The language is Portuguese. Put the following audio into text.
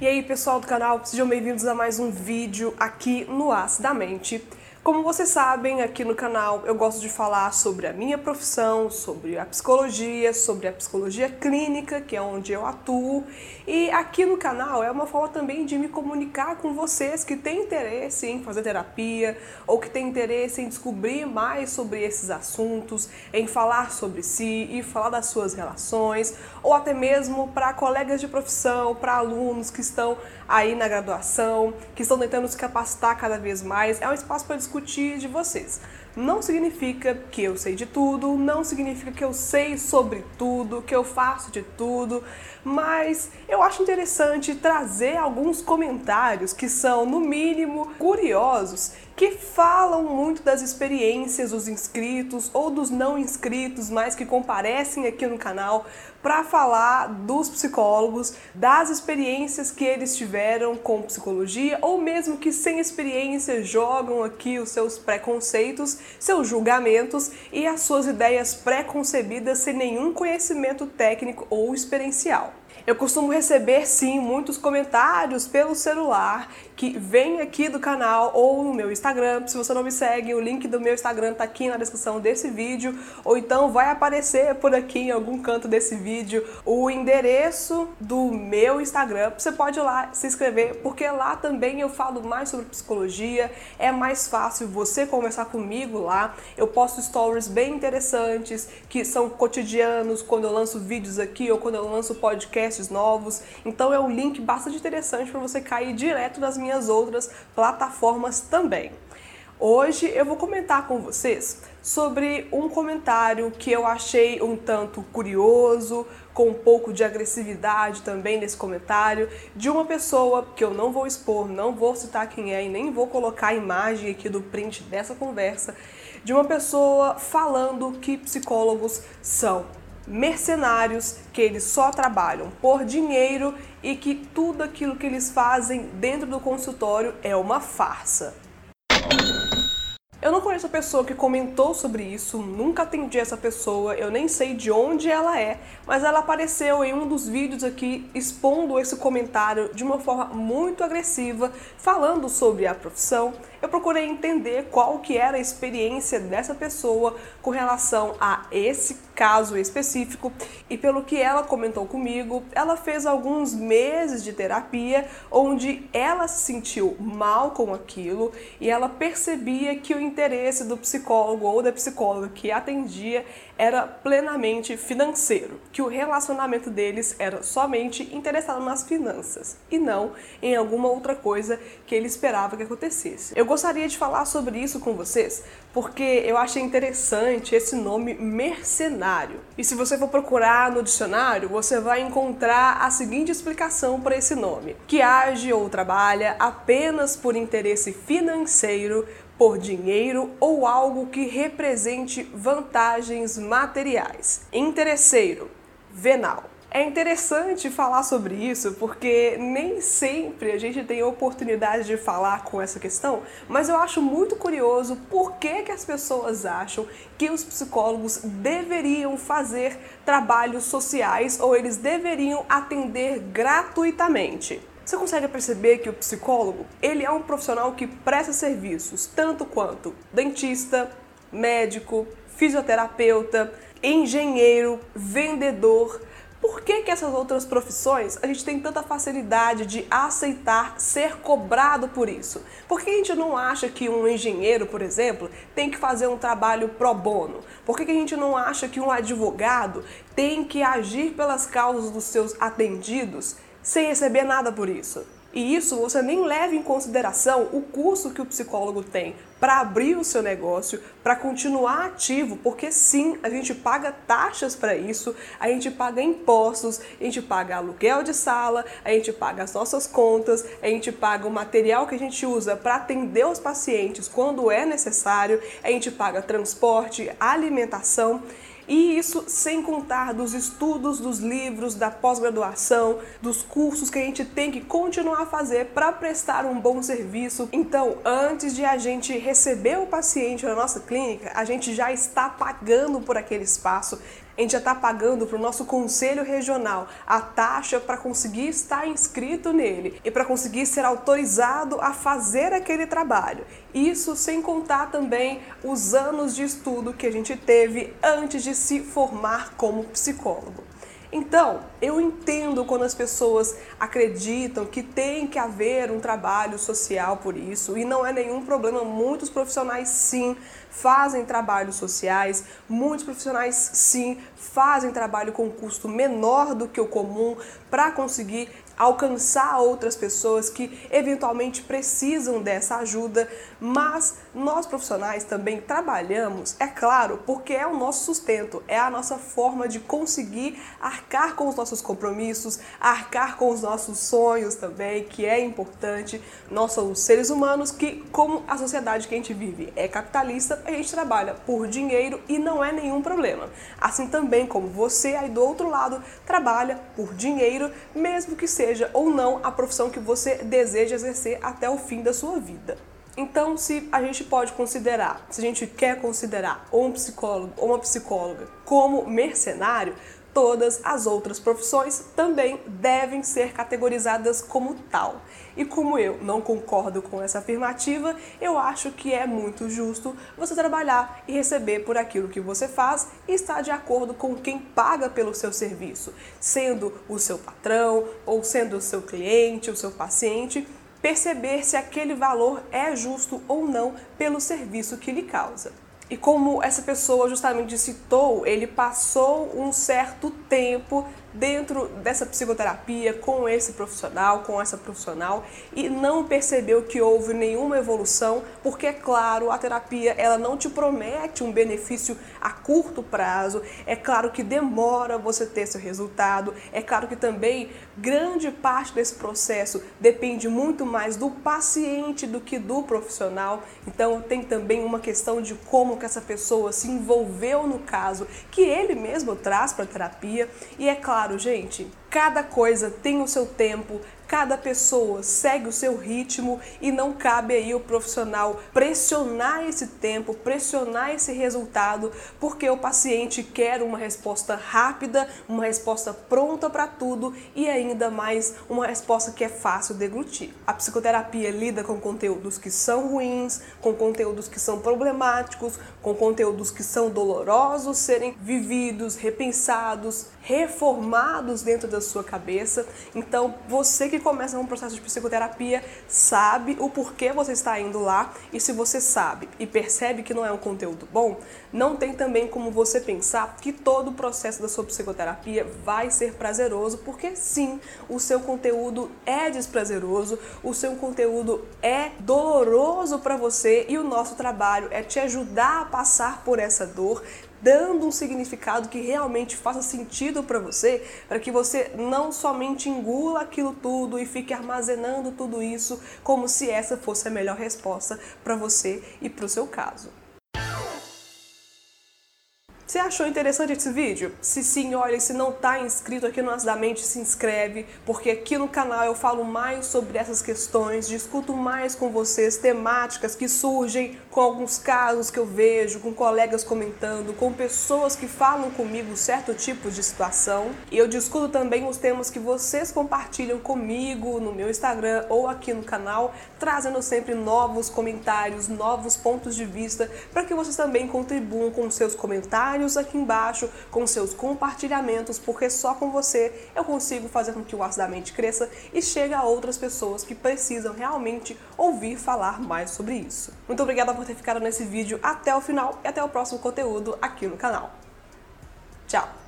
E aí pessoal do canal, sejam bem-vindos a mais um vídeo aqui no Acidamente. Como vocês sabem, aqui no canal eu gosto de falar sobre a minha profissão, sobre a psicologia, sobre a psicologia clínica, que é onde eu atuo. E aqui no canal é uma forma também de me comunicar com vocês que têm interesse em fazer terapia ou que têm interesse em descobrir mais sobre esses assuntos, em falar sobre si e falar das suas relações, ou até mesmo para colegas de profissão, para alunos que estão aí na graduação, que estão tentando se capacitar cada vez mais. É um espaço para discutir de vocês. Não significa que eu sei de tudo, não significa que eu sei sobre tudo, que eu faço de tudo, mas eu acho interessante trazer alguns comentários que são, no mínimo, curiosos que falam muito das experiências dos inscritos ou dos não inscritos, mas que comparecem aqui no canal para falar dos psicólogos, das experiências que eles tiveram com psicologia ou mesmo que sem experiência jogam aqui os seus preconceitos, seus julgamentos e as suas ideias preconcebidas sem nenhum conhecimento técnico ou experiencial. Eu costumo receber sim muitos comentários pelo celular que vem aqui do canal ou no meu Instagram. Se você não me segue, o link do meu Instagram tá aqui na descrição desse vídeo, ou então vai aparecer por aqui em algum canto desse vídeo o endereço do meu Instagram. Você pode ir lá se inscrever, porque lá também eu falo mais sobre psicologia. É mais fácil você conversar comigo lá. Eu posto stories bem interessantes que são cotidianos quando eu lanço vídeos aqui ou quando eu lanço podcasts novos. Então é um link bastante interessante para você cair direto nas minhas outras plataformas também. Hoje eu vou comentar com vocês sobre um comentário que eu achei um tanto curioso, com um pouco de agressividade também nesse comentário, de uma pessoa que eu não vou expor, não vou citar quem é e nem vou colocar a imagem aqui do print dessa conversa, de uma pessoa falando que psicólogos são mercenários que eles só trabalham por dinheiro e que tudo aquilo que eles fazem dentro do consultório é uma farsa. Eu não conheço a pessoa que comentou sobre isso, nunca atendi essa pessoa, eu nem sei de onde ela é, mas ela apareceu em um dos vídeos aqui expondo esse comentário de uma forma muito agressiva, falando sobre a profissão. Eu procurei entender qual que era a experiência dessa pessoa com relação a esse caso específico e pelo que ela comentou comigo, ela fez alguns meses de terapia onde ela se sentiu mal com aquilo e ela percebia que o interesse do psicólogo ou da psicóloga que atendia era plenamente financeiro, que o relacionamento deles era somente interessado nas finanças e não em alguma outra coisa que ele esperava que acontecesse. Eu gostaria de falar sobre isso com vocês porque eu achei interessante esse nome mercenário. E se você for procurar no dicionário, você vai encontrar a seguinte explicação para esse nome: que age ou trabalha apenas por interesse financeiro por dinheiro ou algo que represente vantagens materiais. Interesseiro, venal. É interessante falar sobre isso porque nem sempre a gente tem oportunidade de falar com essa questão, mas eu acho muito curioso por que, que as pessoas acham que os psicólogos deveriam fazer trabalhos sociais ou eles deveriam atender gratuitamente. Você consegue perceber que o psicólogo, ele é um profissional que presta serviços tanto quanto dentista, médico, fisioterapeuta, engenheiro, vendedor, por que, que essas outras profissões a gente tem tanta facilidade de aceitar ser cobrado por isso? Por que a gente não acha que um engenheiro, por exemplo, tem que fazer um trabalho pro bono? Por que, que a gente não acha que um advogado tem que agir pelas causas dos seus atendidos sem receber nada por isso? E isso você nem leva em consideração o custo que o psicólogo tem para abrir o seu negócio, para continuar ativo, porque sim, a gente paga taxas para isso, a gente paga impostos, a gente paga aluguel de sala, a gente paga as nossas contas, a gente paga o material que a gente usa para atender os pacientes quando é necessário, a gente paga transporte, alimentação. E isso sem contar dos estudos, dos livros, da pós-graduação, dos cursos que a gente tem que continuar a fazer para prestar um bom serviço. Então, antes de a gente receber o paciente na nossa clínica, a gente já está pagando por aquele espaço, A gente já está pagando para o nosso conselho regional a taxa para conseguir estar inscrito nele e para conseguir ser autorizado a fazer aquele trabalho. Isso sem contar também os anos de estudo que a gente teve antes de se formar como psicólogo. Então, eu entendo quando as pessoas acreditam que tem que haver um trabalho social por isso, e não é nenhum problema. Muitos profissionais, sim, fazem trabalhos sociais, muitos profissionais, sim, fazem trabalho com custo menor do que o comum para conseguir alcançar outras pessoas que eventualmente precisam dessa ajuda, mas nós profissionais também trabalhamos, é claro, porque é o nosso sustento, é a nossa forma de conseguir arcar com os nossos compromissos, arcar com os nossos sonhos também, que é importante. Nós somos seres humanos que, como a sociedade que a gente vive é capitalista, a gente trabalha por dinheiro e não é nenhum problema. Assim também como você aí do outro lado trabalha por dinheiro, mesmo que seja seja ou não a profissão que você deseja exercer até o fim da sua vida. Então, se a gente pode considerar, se a gente quer considerar um psicólogo ou uma psicóloga como mercenário, todas as outras profissões também devem ser categorizadas como tal. E como eu não concordo com essa afirmativa, eu acho que é muito justo você trabalhar e receber por aquilo que você faz e estar de acordo com quem paga pelo seu serviço, sendo o seu patrão ou sendo o seu cliente, o seu paciente perceber se aquele valor é justo ou não pelo serviço que lhe causa. E como essa pessoa justamente citou, ele passou um certo tempo dentro dessa psicoterapia com esse profissional, com essa profissional e não percebeu que houve nenhuma evolução, porque é claro, a terapia ela não te promete um benefício a curto prazo. É claro que demora você ter seu resultado. É claro que também grande parte desse processo depende muito mais do paciente do que do profissional. Então tem também uma questão de como que essa pessoa se envolveu no caso que ele mesmo traz para a terapia. E é claro gente, cada coisa tem o seu tempo, Cada pessoa segue o seu ritmo e não cabe aí o profissional pressionar esse tempo, pressionar esse resultado, porque o paciente quer uma resposta rápida, uma resposta pronta para tudo e ainda mais uma resposta que é fácil de deglutir. A psicoterapia lida com conteúdos que são ruins, com conteúdos que são problemáticos, com conteúdos que são dolorosos serem vividos, repensados, reformados dentro da sua cabeça. Então, você que começa um processo de psicoterapia sabe o porquê você está indo lá e se você sabe e percebe que não é um conteúdo bom, não tem também como você pensar que todo o processo da sua psicoterapia vai ser prazeroso, porque sim, o seu conteúdo é desprazeroso, o seu conteúdo é doloroso para você e o nosso trabalho é te ajudar a passar por essa dor, dando um significado que realmente faça sentido para você, para que você não somente engula aquilo tudo e fique armazenando tudo isso como se essa fosse a melhor resposta para você e para o seu caso. Você achou interessante esse vídeo? Se sim, olha, se não está inscrito aqui no Acidamente, se inscreve, porque aqui no canal eu falo mais sobre essas questões, discuto mais com vocês temáticas que surgem com alguns casos que eu vejo, com colegas comentando, com pessoas que falam comigo certo tipo de situação. E eu discuto também os temas que vocês compartilham comigo no meu Instagram ou aqui no canal, trazendo sempre novos comentários, novos pontos de vista, para que vocês também contribuam com seus comentários aqui embaixo, com seus compartilhamentos, porque só com você eu consigo fazer com que o Aço da Mente cresça e chegue a outras pessoas que precisam realmente ouvir falar mais sobre isso. Muito obrigada por ter ficado nesse vídeo até o final e até o próximo conteúdo aqui no canal. Tchau!